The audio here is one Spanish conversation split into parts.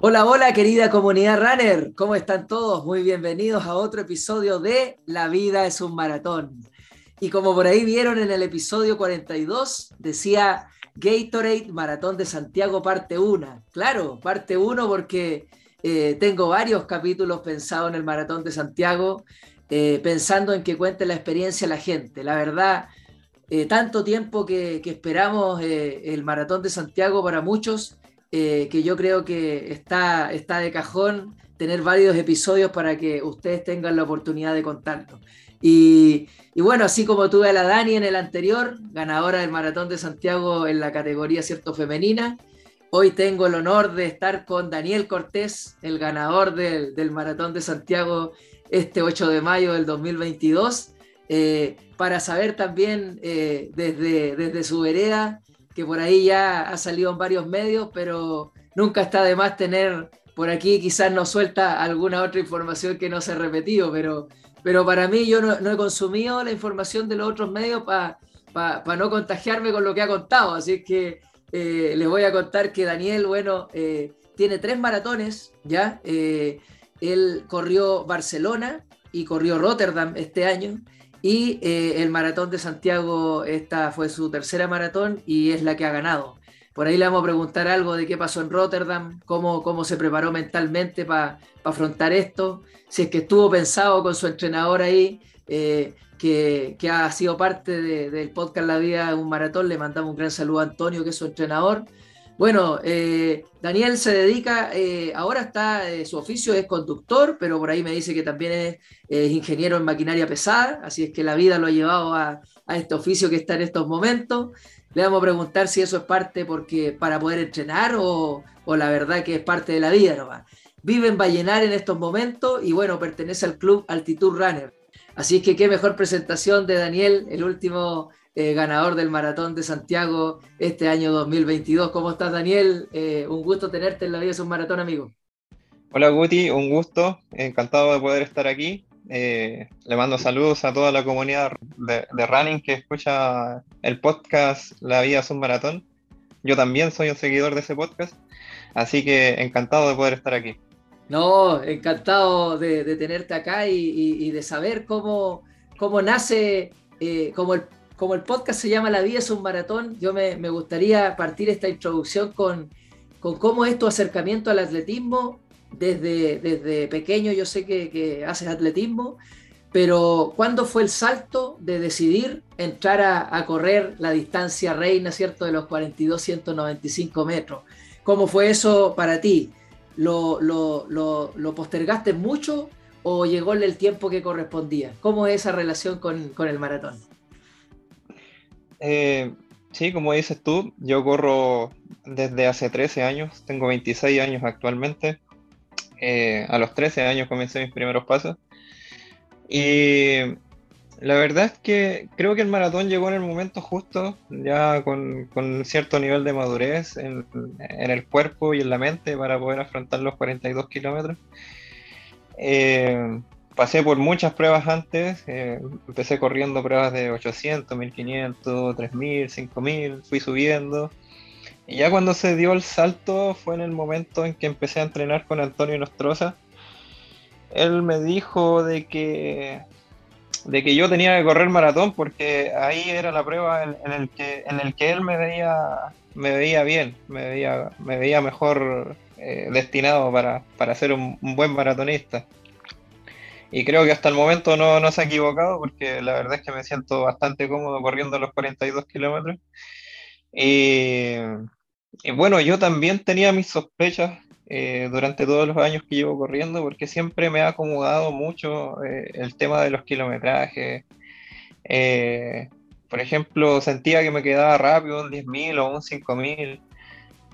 Hola, hola querida comunidad runner, ¿cómo están todos? Muy bienvenidos a otro episodio de La vida es un maratón. Y como por ahí vieron en el episodio 42, decía Gatorade Maratón de Santiago parte 1. Claro, parte 1 porque eh, tengo varios capítulos pensados en el Maratón de Santiago, eh, pensando en que cuente la experiencia la gente. La verdad, eh, tanto tiempo que esperamos el Maratón de Santiago para muchos eh, que yo creo que está, está de cajón tener varios episodios para que ustedes tengan la oportunidad de contarlo. Y, bueno, así como tuve a la Dani en el anterior, ganadora del Maratón de Santiago en la categoría cierto femenina, hoy tengo el honor de estar con Daniel Cortés, el ganador del, Maratón de Santiago este 8 de mayo del 2022, eh, para saber también eh, desde, desde su vereda que por ahí ya ha salido en varios medios, pero nunca está de más tener por aquí, quizás nos suelta alguna otra información que no se ha repetido, pero, pero para mí yo no, he consumido la información de los otros medios para no contagiarme con lo que ha contado, así que eh, les voy a contar que Daniel, bueno, eh, tiene tres maratones, ¿ya? Eh, él corrió Barcelona y corrió Rotterdam este año y eh, el maratón de Santiago, esta fue su tercera maratón y es la que ha ganado. Por ahí le vamos a preguntar algo de qué pasó en Rotterdam, cómo, cómo se preparó mentalmente para afrontar esto, si es que estuvo pensado con su entrenador ahí, eh, que, ha sido parte del podcast La Vida un Maratón. Le mandamos un gran saludo a Antonio, que es su entrenador. Bueno, eh, Daniel se dedica, eh, ahora está, eh, su oficio es conductor, pero por ahí me dice que también es, ingeniero en maquinaria pesada, así es que la vida lo ha llevado a, este oficio que está en estos momentos. Le vamos a preguntar si eso es parte porque para poder entrenar o, la verdad que es parte de la vida nomás. Vive en Vallenar en estos momentos y bueno, pertenece al club Altitud Runner. Así que qué mejor presentación de Daniel, el último eh, ganador del Maratón de Santiago este año 2022. ¿Cómo estás, Daniel? Eh, un gusto tenerte en la vida es un maratón, amigo. Hola, Guti, un gusto. Encantado de poder estar aquí. Eh, le mando saludos a toda la comunidad de, running que escucha el podcast La vida es un maratón. Yo también soy un seguidor de ese podcast, así que encantado de poder estar aquí. No, encantado de, tenerte acá y, de saber cómo, cómo nace, como el como el podcast se llama La vida es un maratón, yo me, gustaría partir esta introducción con, con cómo es tu acercamiento al atletismo. Desde, desde pequeño yo sé que, haces atletismo, pero ¿cuándo fue el salto de decidir entrar a, correr la distancia reina, ¿cierto?, de los 42, 195 metros. ¿Cómo fue eso para ti? ¿Lo, lo, postergaste mucho o llegó el tiempo que correspondía? ¿Cómo es esa relación con, con el maratón? Eh, sí, como dices tú, yo corro desde hace 13 años, tengo 26 años actualmente. Eh, a los 13 años comencé mis primeros pasos. Y la verdad es que creo que el maratón llegó en el momento justo, ya con, cierto nivel de madurez en, el cuerpo y en la mente para poder afrontar los 42 kilómetros. Eh, pasé por muchas pruebas antes, eh, empecé corriendo pruebas de 800, 1500, 3000, 5000, fui subiendo. Y ya cuando se dio el salto fue en el momento en que empecé a entrenar con Antonio Nostroza. Él me dijo de que, de que yo tenía que correr maratón porque ahí era la prueba en, el, que, en el que él me veía, me veía bien, me veía, me veía mejor eh, destinado para, ser un buen maratonista y creo que hasta el momento no, no, se ha equivocado porque la verdad es que me siento bastante cómodo corriendo los 42 kilómetros. Y, bueno, yo también tenía mis sospechas eh, durante todos los años que llevo corriendo porque siempre me ha acomodado mucho eh, el tema de los kilometrajes. Eh, por ejemplo, sentía que me quedaba rápido un 10.000 o un 5.000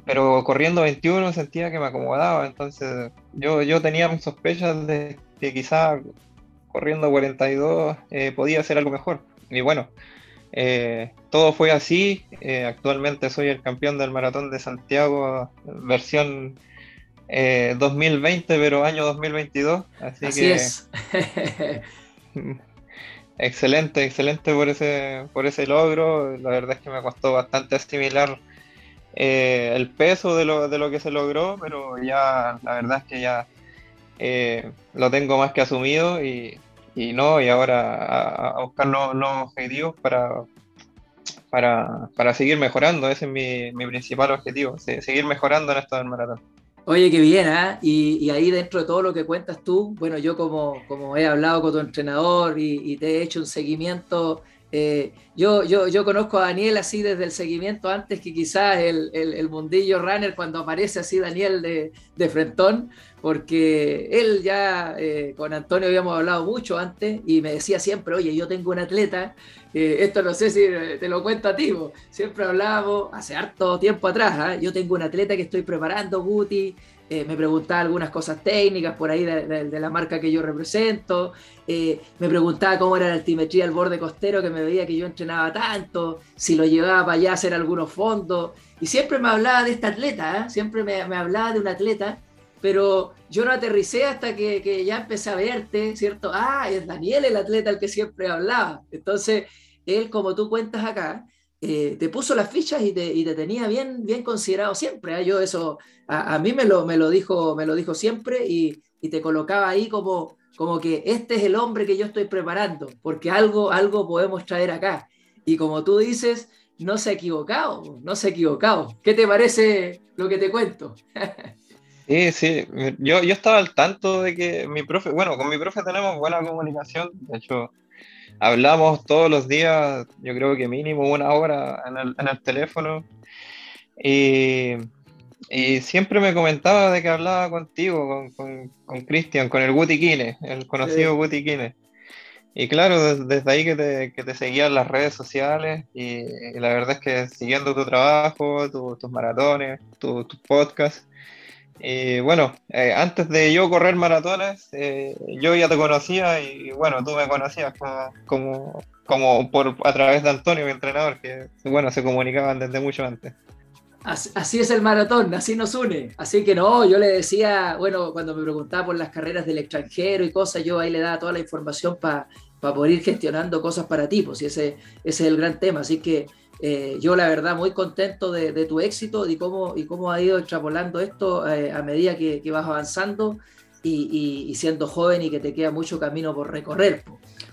pero corriendo 21 sentía que me acomodaba, entonces yo, yo tenía mis sospechas de que quizá corriendo 42 eh, podía hacer algo mejor. Y bueno, eh, todo fue así. Eh, actualmente soy el campeón del Maratón de Santiago, versión 2020, pero año 2022. Así, que, es. excelente, excelente por ese, por ese logro. La verdad es que me costó bastante asimilar eh, el peso de lo, de lo, que se logró, pero ya la verdad es que ya eh, lo tengo más que asumido y, y no, y ahora a, buscar nuevos, objetivos para, para, para, seguir mejorando. Ese es mi, mi principal objetivo, seguir mejorando en esto del maratón. Oye, qué bien, ¿eh? Y, y, ahí dentro de todo lo que cuentas tú, bueno, yo como, como he hablado con tu entrenador y, y te he hecho un seguimiento eh, yo, yo, yo conozco a Daniel así desde el seguimiento antes que quizás el, el, mundillo runner cuando aparece así Daniel de, de Frentón, porque él ya eh, con Antonio habíamos hablado mucho antes y me decía siempre, oye, yo tengo un atleta, eh, esto no sé si te lo cuento a ti, siempre hablábamos hace harto tiempo atrás, ¿ah? yo tengo un atleta que estoy preparando, Guti, eh, me preguntaba algunas cosas técnicas por ahí de, la marca que yo represento, eh, me preguntaba cómo era la altimetría del borde costero, que me veía que yo entrenaba tanto, si lo llevaba para allá a hacer algunos fondos, y siempre me hablaba de esta atleta, ¿eh? siempre me, hablaba de un atleta, pero yo no aterricé hasta que, ya empecé a verte, ¿cierto? Ah, es Daniel el atleta al que siempre hablaba. Entonces, él, como tú cuentas acá, eh, te puso las fichas y te, y te, tenía bien, bien considerado siempre. ¿eh? Yo eso, a, a, mí me lo, me, lo dijo, me lo dijo siempre y, y, te colocaba ahí como, como que este es el hombre que yo estoy preparando, porque algo, algo podemos traer acá. Y como tú dices, no se ha equivocado, no se ha equivocado. ¿Qué te parece lo que te cuento? Sí, sí, yo, yo estaba al tanto de que mi profe, bueno, con mi profe tenemos buena comunicación, de hecho, hablamos todos los días, yo creo que mínimo una hora en el, en el teléfono. Y, y, siempre me comentaba de que hablaba contigo, con Cristian, con, con, el Guti Kine, el conocido Guti Kine. Y claro, desde, ahí que te, que te seguía en las redes sociales y, la verdad es que siguiendo tu trabajo, tus maratones, tus tu podcasts, y bueno, eh, antes de yo correr maratones, eh, yo ya te conocía y bueno, tú me conocías como, como, por, a través de Antonio, mi entrenador, que bueno, se comunicaban desde mucho antes. Así, es el maratón, así nos une. Así que no, yo le decía, bueno, cuando me preguntaba por las carreras del extranjero y cosas, yo ahí le daba toda la información para poder ir gestionando cosas para ti, pues ese, ese es el gran tema. Así que eh, yo la verdad muy contento de, tu éxito y cómo, y cómo ha ido extrapolando esto eh, a medida que, vas avanzando y, siendo joven y que te queda mucho camino por recorrer.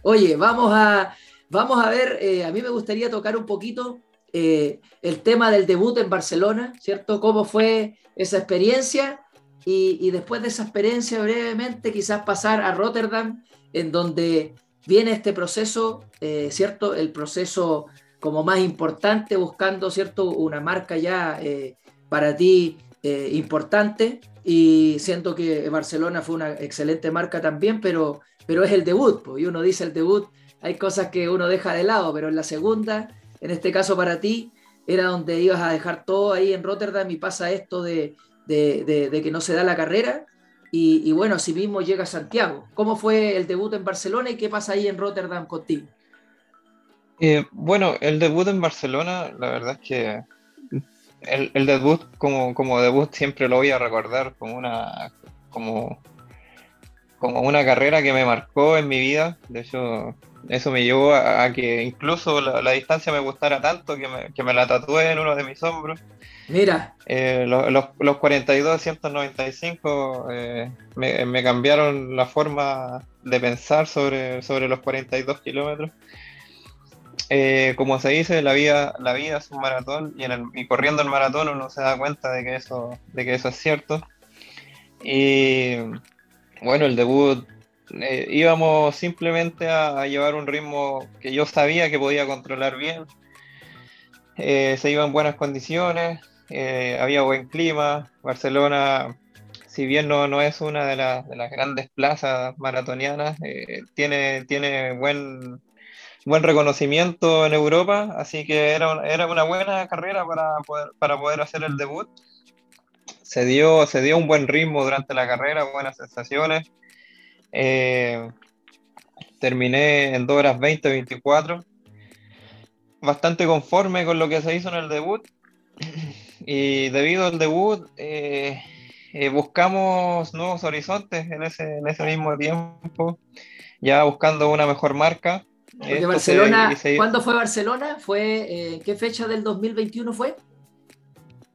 Oye, vamos a, vamos a ver, eh, a mí me gustaría tocar un poquito el tema del debut en Barcelona, ¿cierto? ¿Cómo fue esa experiencia? Y, y después de esa experiencia, brevemente, quizás pasar a Rotterdam, en donde viene este proceso, ¿cierto? El proceso como más importante, buscando, ¿cierto?, una marca ya eh, para ti eh, importante y siento que Barcelona fue una excelente marca también, pero, pero es el debut, y uno dice el debut, hay cosas que uno deja de lado, pero en la segunda, en este caso para ti, era donde ibas a dejar todo ahí en Rotterdam y pasa esto de, de, que no se da la carrera. Y, y bueno, así mismo llega Santiago. ¿Cómo fue el debut en Barcelona y qué pasa ahí en Rotterdam contigo? Eh, bueno, el debut en Barcelona, la verdad es que el, debut como, como, debut siempre lo voy a recordar como una, como, como una carrera que me marcó en mi vida. De hecho, eso me llevó a, que incluso la, distancia me gustara tanto que me, que me, la tatué en uno de mis hombros. Mira. Eh, los, los, 42 195 eh, me, me, cambiaron la forma de pensar sobre, sobre los 42 kilómetros. Eh, como se dice, la vida, la vida es un maratón y, en el, corriendo el maratón uno se da cuenta de que eso, de que eso es cierto. Y bueno, el debut eh, íbamos simplemente a, llevar un ritmo que yo sabía que podía controlar bien. Eh, se iba en buenas condiciones, había buen clima. Barcelona, si bien no, no es una de, de las grandes plazas maratonianas, tiene, tiene buen buen reconocimiento en Europa, así que era, era una buena carrera para poder, para poder hacer el debut. Se dio, se dio un buen ritmo durante la carrera, buenas sensaciones. Eh, terminé en 2 horas 20-24. Bastante conforme con lo que se hizo en el debut. Y debido al debut, eh, eh, buscamos nuevos horizontes en ese, en ese mismo tiempo, ya buscando una mejor marca. Barcelona, ¿cuándo fue Barcelona? ¿Fue, eh, ¿Qué fecha del 2021 fue?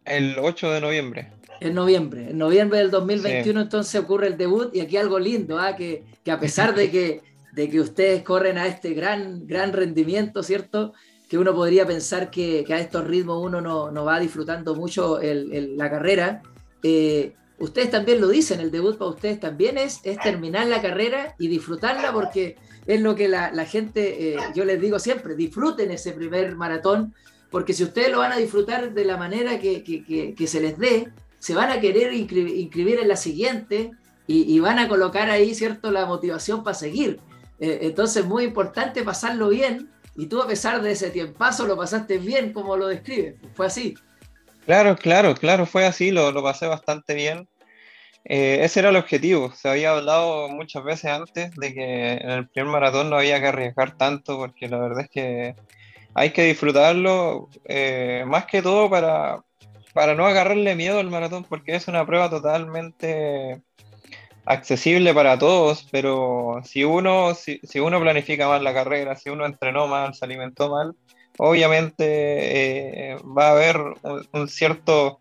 El 8 de noviembre. En noviembre, en noviembre del 2021 entonces ocurre el debut y aquí algo lindo, ¿ah? que, que, a pesar de que, de que ustedes corren a este gran, gran rendimiento, ¿cierto? Que uno podría pensar que, que a estos ritmos uno no, no va disfrutando mucho el, la carrera. Eh, ustedes también lo dicen, el debut para ustedes también es, es terminar la carrera y disfrutarla porque es lo que la, gente, eh, yo les digo siempre, disfruten ese primer maratón, porque si ustedes lo van a disfrutar de la manera que, que, que se les dé, se van a querer inscribir en la siguiente y, van a colocar ahí, ¿cierto?, la motivación para seguir. Eh, entonces, muy importante pasarlo bien y tú a pesar de ese tiempazo lo pasaste bien como lo describes. Fue así. Claro, claro, claro, fue así, lo, lo pasé bastante bien. Eh, ese era el objetivo. Se había hablado muchas veces antes de que en el primer maratón no había que arriesgar tanto porque la verdad es que hay que disfrutarlo eh, más que todo para, para no agarrarle miedo al maratón, porque es una prueba totalmente accesible para todos, pero si uno, si, uno planifica mal la carrera, si uno entrenó mal, se alimentó mal, obviamente eh, va a haber un, cierto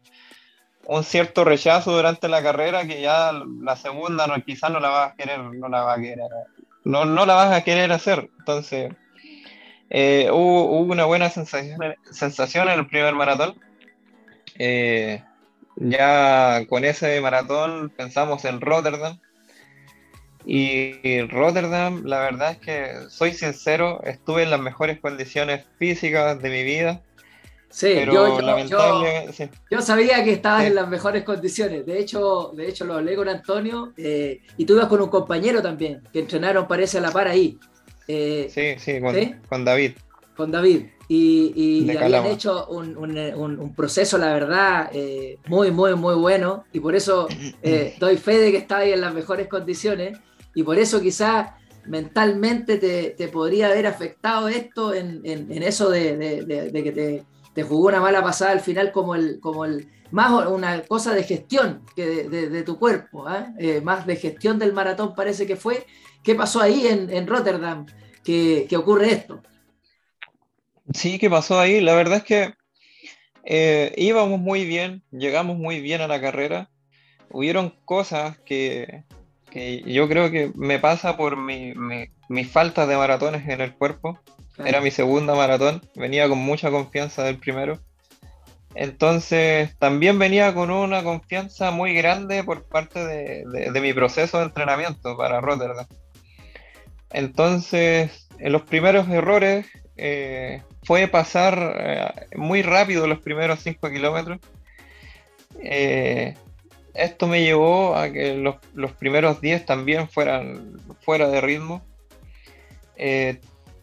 un cierto rechazo durante la carrera que ya la segunda no, quizás no la vas a querer, no la va a querer, no, no la vas a querer hacer. Entonces, eh, hubo, hubo, una buena sensación, sensación en el primer maratón eh, ya con ese maratón pensamos en Rotterdam. Y Rotterdam, la verdad es que soy sincero, estuve en las mejores condiciones físicas de mi vida. Sí, yo, yo, sabía que estabas en las mejores condiciones. De hecho, de hecho lo hablé con Antonio eh, y tú ibas con un compañero también, que entrenaron, parece, a la par ahí. Eh, sí, sí, con David. Con David. Y, habían hecho un, proceso, la verdad, eh, muy, muy, muy bueno. Y por eso doy fe de que estaba ahí en las mejores condiciones. Y por eso quizás mentalmente te, podría haber afectado esto en, eso de, que te, jugó una mala pasada al final como el, como el más una cosa de gestión que de, tu cuerpo, ¿ah? eh, más de gestión del maratón parece que fue. ¿Qué pasó ahí en, Rotterdam? que ocurre esto? Sí, ¿qué pasó ahí? La verdad es que eh, íbamos muy bien, llegamos muy bien a la carrera. Hubieron cosas que, yo creo que me pasa por mi, falta de maratones en el cuerpo. Era mi segunda maratón, venía con mucha confianza del primero. Entonces también venía con una confianza muy grande por parte de mi proceso de entrenamiento para Rotterdam. Entonces, en los primeros errores eh, fue pasar eh, muy rápido los primeros 5 kilómetros. Eh, esto me llevó a que los, primeros 10 también fueran fuera de ritmo.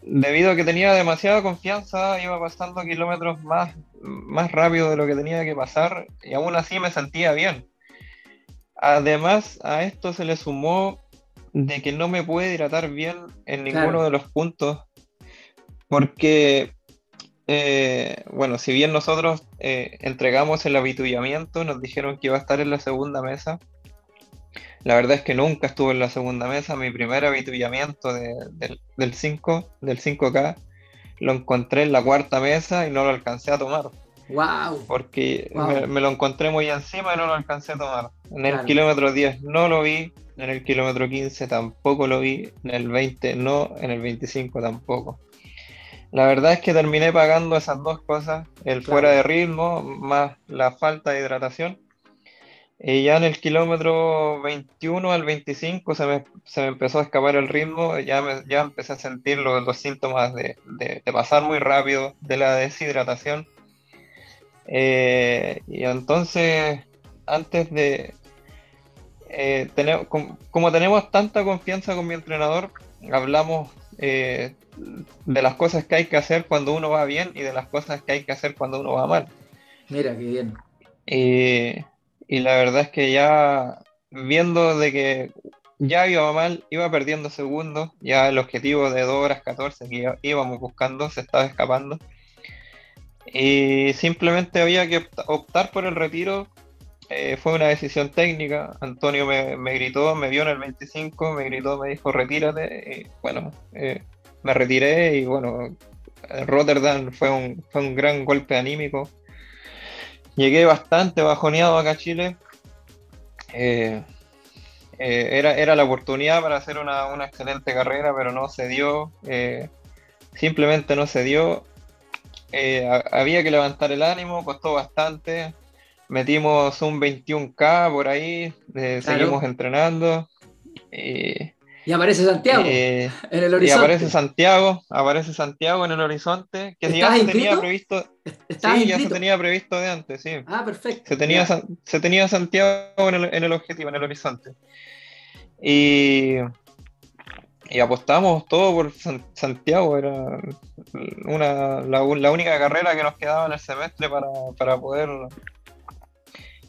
Debido a que tenía demasiada confianza, iba pasando kilómetros más, más rápido de lo que tenía que pasar y aún así me sentía bien. Además, a esto se le sumó de que no me pude hidratar bien en ninguno de los puntos porque, eh, bueno, si bien nosotros eh, entregamos el habituallamiento, nos dijeron que iba a estar en la segunda mesa. La verdad es que nunca estuve en la segunda mesa. Mi primer habituallamiento del 5, del 5K, lo encontré en la cuarta mesa y no lo alcancé a tomar. Wow. Porque Me, lo encontré muy encima y no lo alcancé a tomar. En el kilómetro 10 no lo vi, en el kilómetro 15 tampoco lo vi, en el 20 no, en el 25 tampoco. La verdad es que terminé pagando esas dos cosas, el fuera de ritmo más la falta de hidratación. Y ya en el kilómetro 21 al 25 se me, empezó a escapar el ritmo, ya, ya empecé a sentir los, síntomas de, pasar muy rápido, de la deshidratación. Eh, y entonces, antes de... Eh, tener, como tenemos tanta confianza con mi entrenador, hablamos eh, de las cosas que hay que hacer cuando uno va bien y de las cosas que hay que hacer cuando uno va mal. Mira, qué bien. Y la verdad es que ya viendo de que ya iba mal, iba perdiendo segundos, ya el objetivo de 2 horas 14 que íbamos buscando se estaba escapando. Y simplemente había que optar por el retiro eh, fue una decisión técnica. Antonio me, gritó, me vio en el 25, me gritó, me dijo retírate. Bueno, eh, me retiré y bueno, Rotterdam fue un, fue un gran golpe anímico. Llegué bastante bajoneado acá a Chile. Eh, eh, era, era la oportunidad para hacer una, una excelente carrera, pero no se dio. Eh, simplemente no se dio. había que levantar el ánimo, costó bastante. Metimos un 21K por ahí, seguimos entrenando. Y aparece Santiago en el horizonte. Y aparece Santiago, aparece Santiago en el horizonte, que ya se tenía previsto. Sí, ya se tenía previsto de antes, sí. Ah, perfecto. Se tenía, se tenía Santiago en el, en el, objetivo, en el horizonte. Y, y apostamos todo por Santiago, era una, la, la, única carrera que nos quedaba en el semestre para, para poder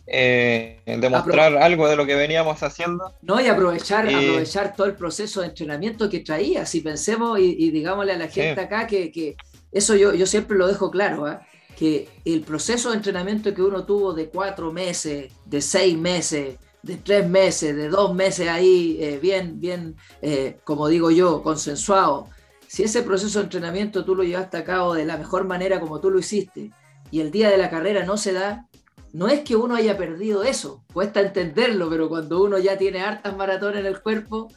eh, demostrar algo de lo que veníamos haciendo. No, y aprovechar, aprovechar todo el proceso de entrenamiento que traía. Si pensemos y, digámosle a la gente acá que, eso yo, yo siempre lo dejo claro, ¿ah? que el proceso de entrenamiento que uno tuvo de cuatro meses, de seis meses, de tres meses, de dos meses ahí, eh, bien, bien, eh, como digo yo, consensuado. Si ese proceso de entrenamiento tú lo llevaste a cabo de la mejor manera como tú lo hiciste y el día de la carrera no se da, no es que uno haya perdido eso, cuesta entenderlo, pero cuando uno ya tiene hartas maratones en el cuerpo,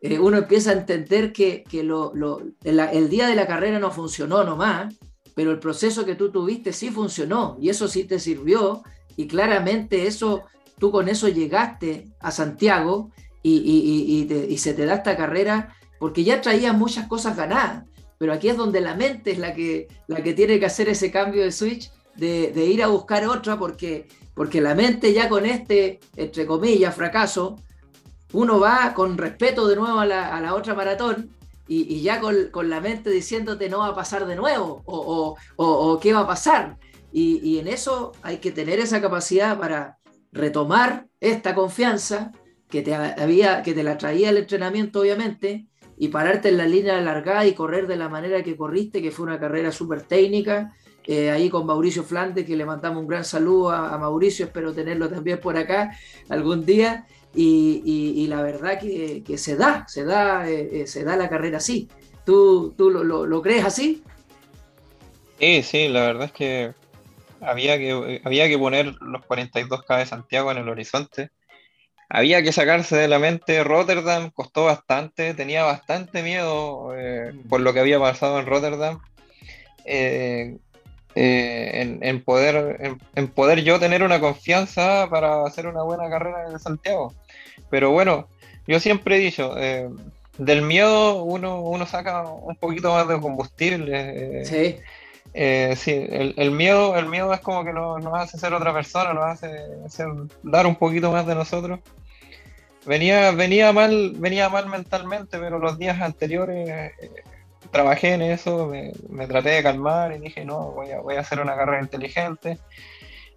eh, uno empieza a entender que, el, día de la carrera no funcionó nomás, pero el proceso que tú tuviste sí funcionó y eso sí te sirvió y claramente eso, tú con eso llegaste a Santiago y, se te da esta carrera porque ya traías muchas cosas ganadas, pero aquí es donde la mente es la que tiene que hacer ese cambio de switch de, ir a buscar otra porque, porque la mente ya con este, entre comillas, fracaso, uno va con respeto de nuevo a la, otra maratón y, ya con, la mente diciéndote no va a pasar de nuevo o, qué va a pasar. Y, en eso hay que tener esa capacidad para retomar esta confianza que te, había, que te la traía el entrenamiento, obviamente, y pararte en la línea largada y correr de la manera que corriste, que fue una carrera súper técnica, eh, ahí con Mauricio Flandes, que le mandamos un gran saludo a, Mauricio, espero tenerlo también por acá algún día. Y, la verdad que, se da, se da, eh, eh, se da la carrera así. ¿Tú, tú lo, crees así? Sí, sí, la verdad es que había que, había que poner los 42K de Santiago en el horizonte. Había que sacarse de la mente Rotterdam, costó bastante, tenía bastante miedo por lo que había pasado en Rotterdam. Eh, en, poder, en, poder yo tener una confianza para hacer una buena carrera en Santiago. Pero bueno, yo siempre he dicho, eh, del miedo uno, uno saca un poquito más de combustible. Eh, sí. sí, el, miedo, el miedo es como que nos, hace ser otra persona, nos hace dar un poquito más de nosotros. Venía, venía mal, venía mal mentalmente, pero los días anteriores trabajé en eso, me, traté de calmar y dije, no, voy a, voy a hacer una carrera inteligente.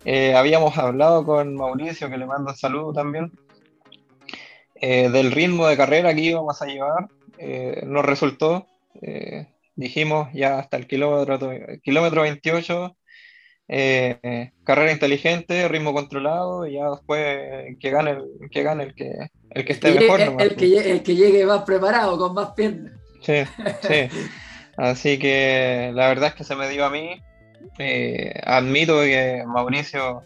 Eh, habíamos hablado con Mauricio, que le mando saludo también, eh, del ritmo de carrera que íbamos a llevar. Eh, nos resultó, dijimos ya hasta el kilómetro, kilómetro 28, carrera inteligente, ritmo controlado, y ya después que gane el que, gane el que, el que esté mejor. el, que, el que llegue más preparado, con más piernas. Sí, sí. Así que la verdad es que se me dio a mí. Eh, admito que Mauricio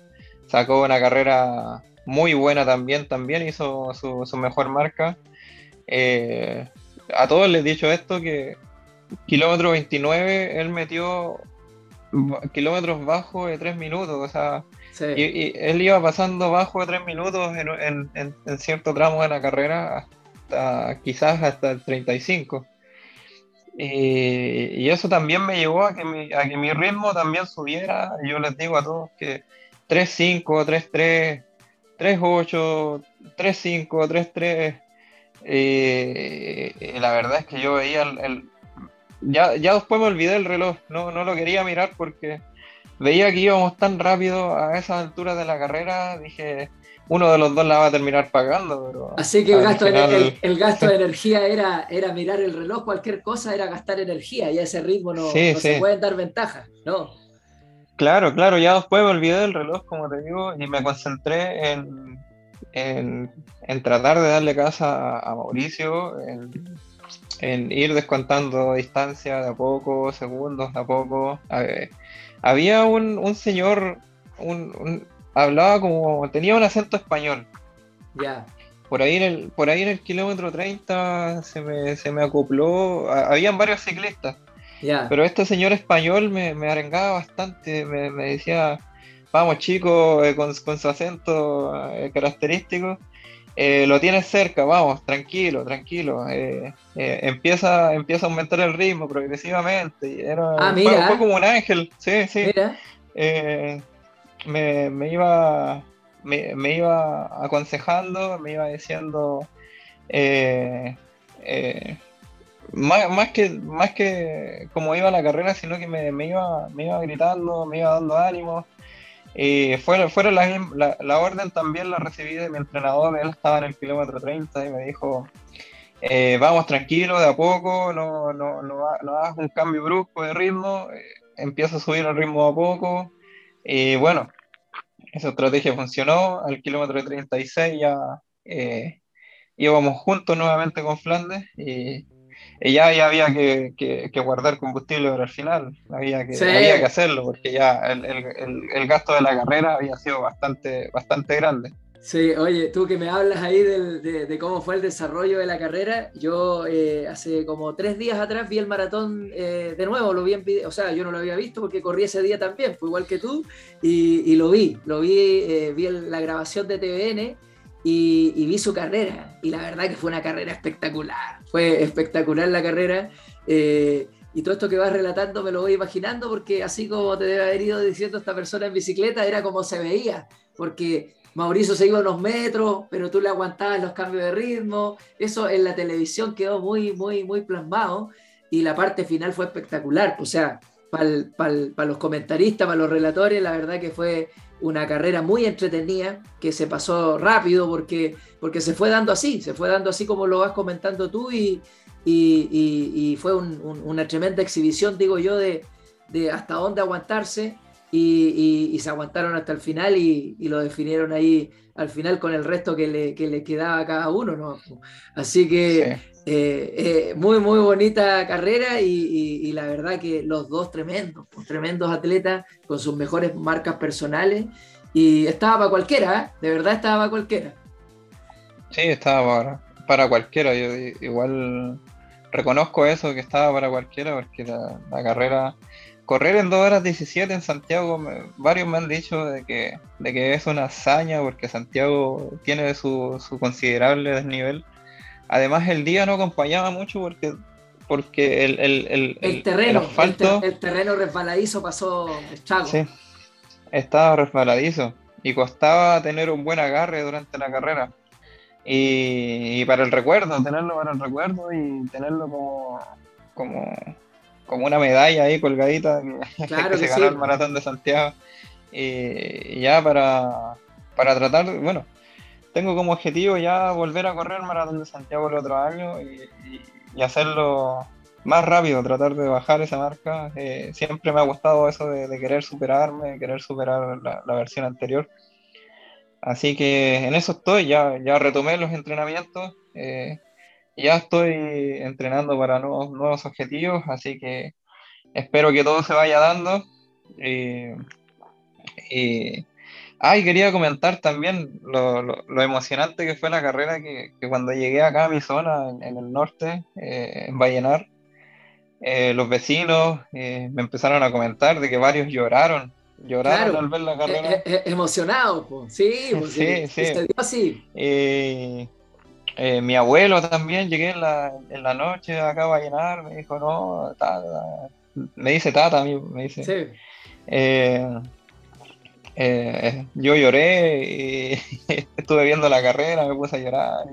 sacó una carrera muy buena también, también hizo su, mejor marca. Eh, a todos les he dicho esto, que kilómetro 29 él metió kilómetros bajo de 3 minutos, o sea, y, él iba pasando bajo de 3 minutos en, en, cierto tramo de la carrera, hasta quizás hasta el 35. Y, eso también me llevó a que, mi, a que mi ritmo también subiera. Yo les digo a todos que 3-5, 3-3, 3-8, 3-5, 3-3. y la verdad es que yo veía el, ya, ya, después me olvidé el reloj, no, no lo quería mirar porque veía que íbamos tan rápido a esa altura de la carrera, dije, uno de los dos la va a terminar pagando. Así que el gasto, de, el, gasto, de energía era, era mirar el reloj, cualquier cosa era gastar energía y a ese ritmo no, se pueden dar ventajas, ¿no? Claro, claro, ya después me olvidé del reloj, como te digo, y me concentré en, en, tratar de darle casa a, Mauricio, en, ir descontando distancia de a poco, segundos de a poco. había un, un señor un, hablaba como, tenía un acento español. Ya. Por ahí, en el, por ahí en el kilómetro 30 se me, se me acopló, habían varios ciclistas, Ya. pero este señor español me, me arengaba bastante, me, me decía, vamos chicos, eh, con, con su acento eh, característico, eh, lo tienes cerca, vamos, tranquilo, tranquilo. eh, eh, empieza, empieza a aumentar el ritmo progresivamente. Era, Ah, fue- mira. Fue, como un ángel, sí, sí. Mira. Me, me iba, me, iba aconsejando, me iba diciendo, eh, eh, más, más que, más que como iba la carrera, sino que me, iba, me iba gritando, me iba dando ánimo. Fueron, fueron la, la, orden también la recibí de mi entrenador, él estaba en el kilómetro 30 y me dijo, eh, vamos tranquilo, de a poco, no, no, no, ha- no hagas un cambio brusco de ritmo, empieza a subir el ritmo de a poco. Y bueno, esa estrategia funcionó, al kilómetro 36 ya eh, íbamos juntos nuevamente con Flandes y, y ya, ya había que, que- que guardar combustible para el final, había que, Sí. había que hacerlo porque ya el, el- el- el gasto de la carrera había sido bastante, bastante grande. Sí, oye, tú que me hablas ahí del- de, cómo fue el desarrollo de la carrera, yo eh, hace como tres días atrás vi el maratón eh, de nuevo, lo vi o sea, yo no lo había visto porque corrí ese día también, fue igual que tú, y, lo vi, lo vi, eh, vi el- la grabación de TVN y, y vi su carrera, y la verdad que fue una carrera espectacular, fue espectacular la carrera. eh, y todo esto que vas relatando me lo voy imaginando porque así como te debe haber ido diciendo esta persona en bicicleta, era como se veía, porque Mauricio se iba unos metros, pero tú le aguantabas los cambios de ritmo. Eso en la televisión quedó muy, muy, muy plasmado. Y la parte final fue espectacular. O sea, para los comentaristas, para los relatores, la verdad que fue una carrera muy entretenida, que se pasó rápido porque, porque se fue dando así, se fue dando así como lo vas comentando tú y, y, fue un- un- una tremenda exhibición, digo yo, de, de hasta dónde aguantarse y, y- y se aguantaron hasta el final y, y lo definieron ahí al final con el resto que le, que le quedaba a cada uno, ¿no? Así que Sí. eh, eh, muy, muy bonita carrera y, la verdad que los dos tremendos, pues, tremendos atletas con sus mejores marcas personales y estaba para cualquiera, ¿eh? de verdad estaba para cualquiera. Sí, estaba para, para cualquiera. Yo igual reconozco eso, que estaba para cualquiera, porque la, la carrera, correr en 2 horas 17 en Santiago, me- varios me han dicho de que, de que es una hazaña, porque Santiago tiene su, su considerable desnivel. Además, el día no acompañaba mucho porque, porque el, el, el, El el- terreno, el el, asfalto ter- el terreno resbaladizo pasó estrago. sí, estaba resbaladizo y costaba tener un buen agarre durante la carrera. Y, y para el recuerdo, tenerlo para el recuerdo y tenerlo como, como, como una medalla ahí colgadita que, Claro que que se ganó sí. el maratón de Santiago. Y, y ya para, para tratar, bueno, tengo como objetivo ya volver a correr el maratón de Santiago el otro año y, y- y hacerlo más rápido, tratar de bajar esa marca. Eh, siempre me ha gustado eso de, de querer superarme, querer superar la, la versión anterior. Así que en eso estoy, ya, ya retomé los entrenamientos, eh, ya estoy entrenando para nuevos, nuevos objetivos, así que espero que todo se vaya dando. Y, y- ah, y quería comentar también lo, lo- lo emocionante que fue la carrera, que, que cuando llegué acá a mi zona, en, en el norte, eh, en Vallenar, eh, los vecinos eh, me empezaron a comentar de que varios lloraron, lloraron Claro. al ver la Eh, carrera. eh, eh, sí, Sí, sí, dio así. Eh, mi abuelo también, llegué en la, en la noche acá a Vallenar, me dijo, no, tata, me dice tata, me dice, Sí. eh, eh, yo lloré y estuve viendo la carrera, me puse a llorar.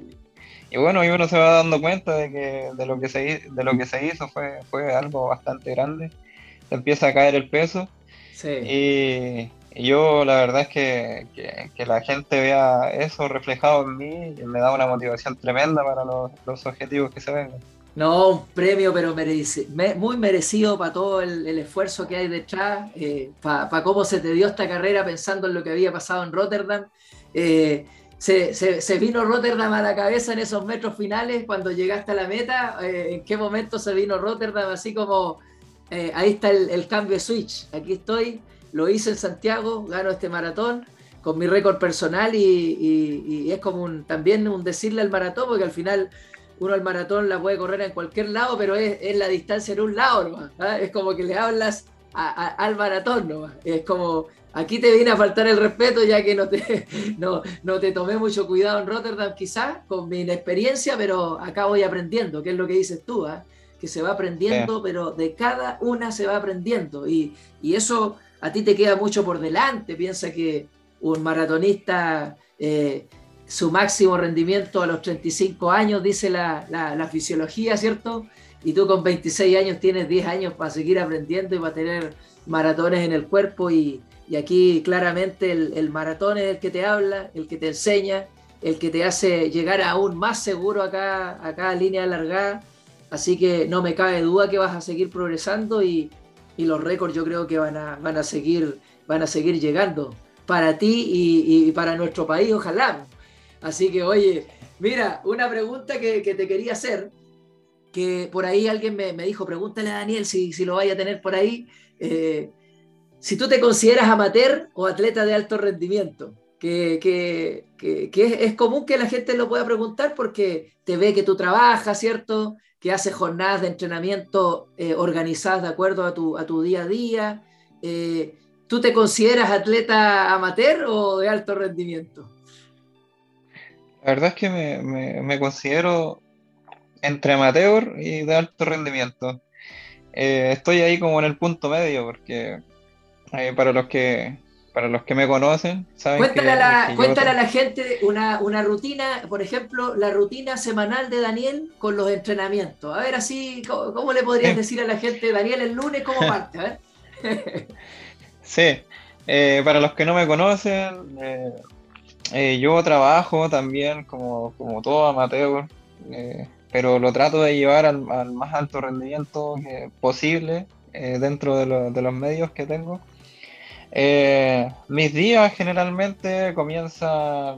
Y, y bueno, y uno se va dando cuenta de que de lo que se, de lo que se hizo fue, fue algo bastante grande. Te empieza a caer el peso. Sí. Y yo la verdad es que, que- que la gente vea eso reflejado en mí me da una motivación tremenda para los, los objetivos que se vengan. No, un premio, pero mereci- me- muy merecido para todo el, el esfuerzo que hay detrás, para cómo se te dio esta carrera pensando en lo que había pasado en Rotterdam. Eh, se, se- se vino Rotterdam a la cabeza en esos metros finales cuando llegaste a la meta. Eh, ¿En qué momento se vino Rotterdam? Así como eh, ahí está el, el cambio de switch. Aquí estoy lo hice en Santiago, gano este maratón con mi récord personal y, es como un, también un decirle al maratón, porque al final uno al maratón la puede correr en cualquier lado, pero es, la distancia en un lado ¿ah? Es como que le hablas al maratón. Es como, aquí te viene a faltar el respeto ya que no te, no, no te tomé mucho cuidado en Rotterdam quizás con mi inexperiencia, pero acá voy aprendiendo, que es lo que dices tú, ¿ah? que se va aprendiendo, pero de cada una se va aprendiendo. Y, y eso a ti te queda mucho por delante. Piensa que un maratonista, eh, su máximo rendimiento a los 35 años, dice la, fisiología, ¿cierto? Y tú con 26 años tienes 10 años para seguir aprendiendo y para tener maratones en el cuerpo. Y, aquí claramente el, maratón es el que te habla, el que te enseña, el que te hace llegar aún más seguro acá, a cada línea alargada. Así que no me cabe duda que vas a seguir progresando y, los récords yo creo que van a, van a, seguir, van a seguir llegando para ti y, para nuestro país, ojalá. Así que, oye, mira, una pregunta que, te quería hacer, que por ahí alguien me, dijo, pregúntale a Daniel si, si, lo vaya a tener por ahí, eh, si tú te consideras amateur o atleta de alto rendimiento, que, que, es, común que la gente lo pueda preguntar porque te ve que tú trabajas, ¿cierto? Que haces jornadas de entrenamiento eh, organizadas de acuerdo a tu, a tu día a día. Eh, ¿Tú te consideras atleta amateur o de alto rendimiento? La verdad es que me, considero entre amateur y de alto rendimiento. Eh, estoy ahí como en el punto medio, porque para los que para los que me conocen, saben cuéntale, a, la, cuéntale a la gente una, una, rutina, por ejemplo, la rutina semanal de Daniel con los entrenamientos. A ver, así, ¿cómo, le podrías decir a la gente, Daniel, el lunes, cómo parte? A ver. Sí, eh, para los que no me conocen, eh, eh, yo trabajo también como, todo amateur, pero lo trato de llevar al, más alto rendimiento posible dentro de, los medios que tengo. Mis días generalmente comienzan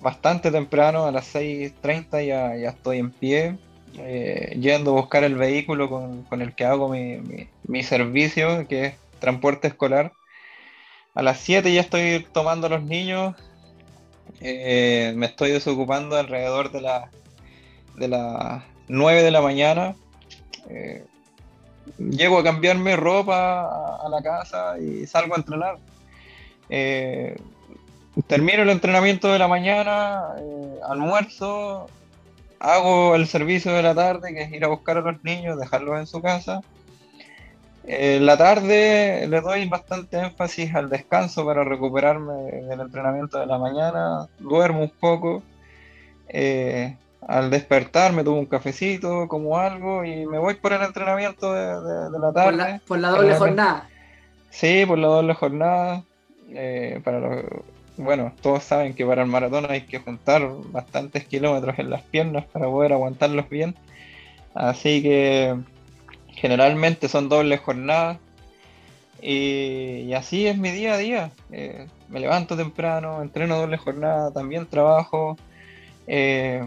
bastante temprano, a las 6.30 ya, ya estoy en pie, yendo a buscar el vehículo con, el que hago mi, mi servicio, que es transporte escolar. A las 7 ya estoy tomando a los niños. Eh, me estoy desocupando alrededor de, la, de las 9 de la mañana. Eh, llego a cambiarme ropa a, la casa y salgo a entrenar. Eh, termino el entrenamiento de la mañana, almuerzo, hago el servicio de la tarde, que es ir a buscar a los niños, dejarlos en su casa en la tarde le doy bastante énfasis al descanso para recuperarme del entrenamiento de la mañana, duermo un poco, eh, al despertar me tomo un cafecito, como algo y me voy por el entrenamiento de, la tarde. Por la, doble jornada. Sí, por la doble jornada. Eh, para bueno, todos saben que para el maratón hay que juntar bastantes kilómetros en las piernas para poder aguantarlos bien. Así que generalmente son dobles jornadas. Y, así es mi día a día. Eh, me levanto temprano, entreno doble jornada, también trabajo. Eh,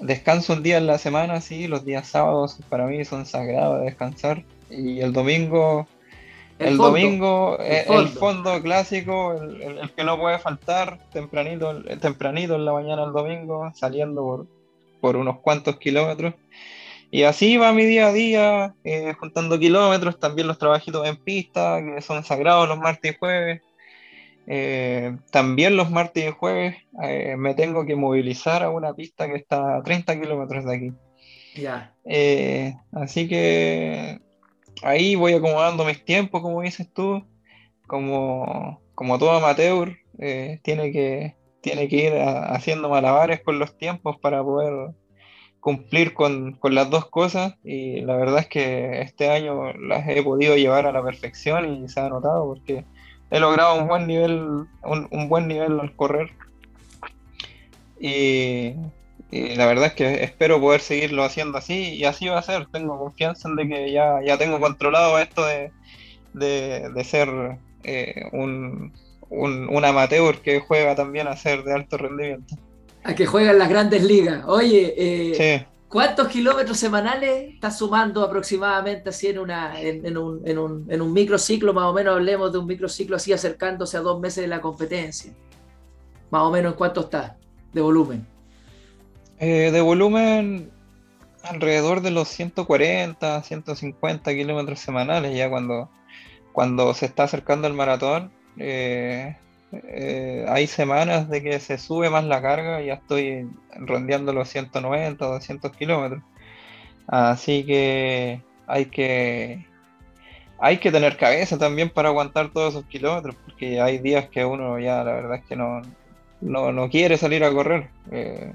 descanso un día en la semana, sí, los días sábados para mí son sagrados de descansar. Y el domingo, el, domingo, el, fondo. clásico, el, que no puede faltar, tempranito, tempranito en la mañana el domingo, saliendo por, por unos cuantos kilómetros. Y así va mi día a día, eh, juntando kilómetros, también los trabajitos en pista, que son sagrados los martes y jueves. Eh, también los martes y jueves eh, me tengo que movilizar a una pista que está a 30 kilómetros de aquí. Ya. así que ahí voy acomodando mis tiempos, como dices tú, como, como todo amateur, tiene, que, tiene que ir haciendo malabares con los tiempos para poder cumplir con, las dos cosas y la verdad es que este año las he podido llevar a la perfección y se ha notado porque he logrado un buen nivel, un, buen nivel al correr. Y, la verdad es que espero poder seguirlo haciendo así y así va a ser, tengo confianza en de que ya, ya tengo controlado esto de, de, ser eh, un, un amateur que juega también a ser de alto rendimiento. A que juegan las grandes ligas. Oye, eh, ¿Cuántos kilómetros semanales estás sumando aproximadamente así en, una, en, un, en, un, en un microciclo? Más o menos hablemos de un microciclo así acercándose a dos meses de la competencia. Más o menos en cuánto estás de volumen. Eh, de volumen alrededor de los 140, 150 kilómetros semanales ya cuando, cuando se está acercando el maratón. Eh, eh, hay semanas de que se sube más la carga y ya estoy rondeando los 190, 200 kilómetros. Así que hay que hay que tener cabeza también para aguantar todos esos kilómetros, porque hay días que uno ya la verdad es que no, no, quiere salir a correr. Eh,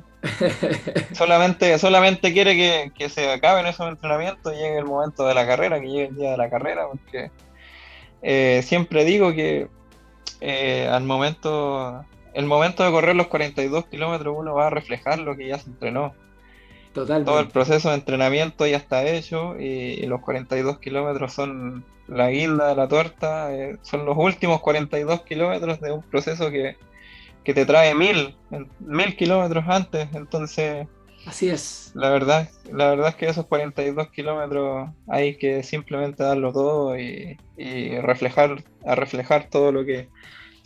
solamente, solamente quiere que, que, se acaben esos entrenamientos y llegue el momento de la carrera, que llegue el día de la carrera, porque eh, siempre digo que eh, al momento, el momento de correr los 42 kilómetros uno va a reflejar lo que ya se entrenó. Totalmente. Todo el proceso de entrenamiento ya está hecho y, los 42 kilómetros son la guilda de la torta, eh, son los últimos 42 kilómetros de un proceso que, te trae mil, mil kilómetros antes, entonces... Así es. La verdad, la verdad es que esos 42 kilómetros hay que simplemente darlo todo y, y reflejar, a reflejar todo lo que,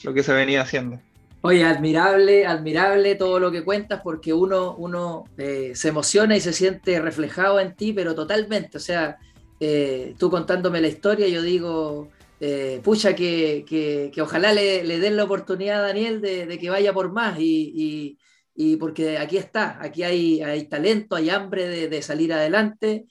lo que se venía haciendo. Oye, admirable, admirable todo lo que cuentas porque uno, uno eh, se emociona y se siente reflejado en ti, pero totalmente. O sea, eh, tú contándome la historia, yo digo, eh, pucha, que, que, ojalá le, le, den la oportunidad a Daniel de, que vaya por más y, y, porque aquí está, aquí hay, hay talento, hay hambre de, de salir adelante.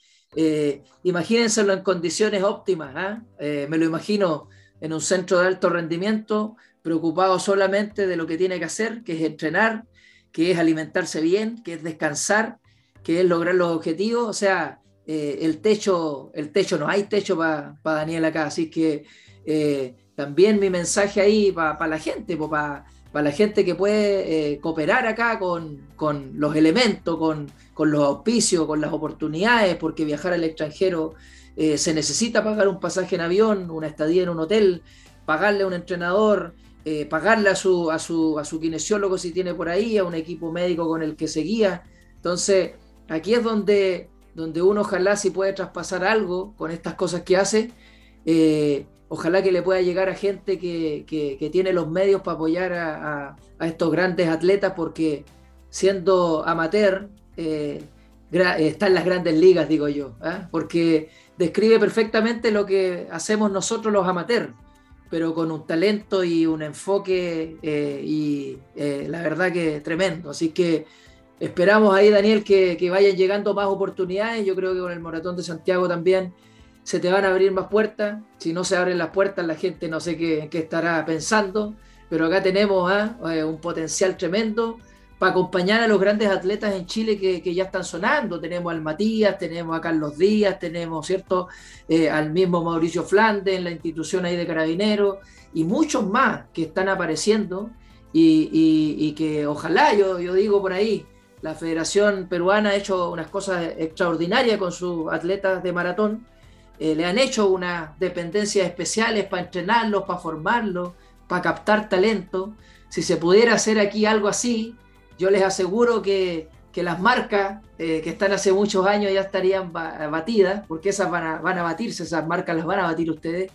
imagínenselo en condiciones óptimas, ¿ah? me lo imagino en un centro de alto rendimiento preocupado solamente de lo que tiene que hacer, que es entrenar, que es alimentarse bien, que es descansar, que es lograr los objetivos. O sea, eh, el techo, el techo no hay techo para Daniel acá, así que eh, también mi mensaje ahí para la gente, para la gente que puede eh, cooperar acá con, los elementos, con, con, los auspicios, con las oportunidades, porque viajar al extranjero se necesita pagar un pasaje en avión, una estadía en un hotel, pagarle a un entrenador, eh, pagarle a su, a, su, a su kinesiólogo si tiene por ahí, a un equipo médico con el que se guía. Entonces, aquí es donde, donde uno ojalá si puede traspasar algo con estas cosas que hace. Eh, ojalá que le pueda llegar a gente que, que, tiene los medios para apoyar a, a, estos grandes atletas, porque siendo amateur, eh, está en las grandes ligas, digo yo, ¿ah? porque describe perfectamente lo que hacemos nosotros los amateurs pero con un talento y un enfoque eh, y eh, la verdad que tremendo. Así que esperamos ahí, Daniel, que, vayan llegando más oportunidades. Yo creo que con el Maratón de Santiago también se te van a abrir más puertas. Si no se abren las puertas, la gente no sé qué, qué estará pensando, pero acá tenemos ¿ah? eh, un potencial tremendo para acompañar a los grandes atletas en Chile que, ya están sonando. Tenemos al Matías, tenemos a Carlos Díaz, tenemos, ¿cierto?, eh, al mismo Mauricio Flandes en la institución ahí de Carabineros y muchos más que están apareciendo y, que ojalá, yo, digo por ahí, la Federación Peruana ha hecho unas cosas extraordinarias con sus atletas de maratón. Eh, le han hecho unas dependencias especiales para entrenarlos, para formarlos, para captar talento. Si se pudiera hacer aquí algo así, yo les aseguro que, las marcas eh, que están hace muchos años ya estarían batidas, porque esas van a, a batirse, esas marcas las van a batir ustedes.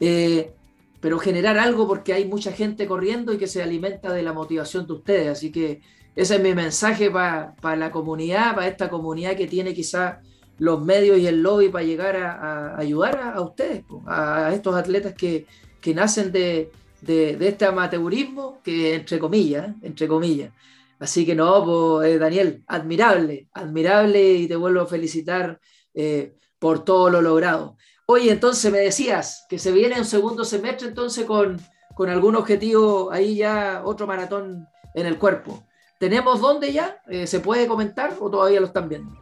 Eh, pero generar algo porque hay mucha gente corriendo y que se alimenta de la motivación de ustedes. Así que ese es mi mensaje para la comunidad, para esta comunidad que tiene quizás los medios y el lobby para llegar a, ayudar a, ustedes, a, estos atletas que, nacen de, de, este amateurismo, que entre comillas, entre comillas, Así que no, pues, Daniel, admirable, admirable y te vuelvo a felicitar eh, por todo lo logrado. Oye, entonces me decías que se viene un segundo semestre entonces con, con algún objetivo ahí ya, otro maratón en el cuerpo. ¿Tenemos dónde ya? Eh, ¿Se puede comentar o todavía lo están viendo?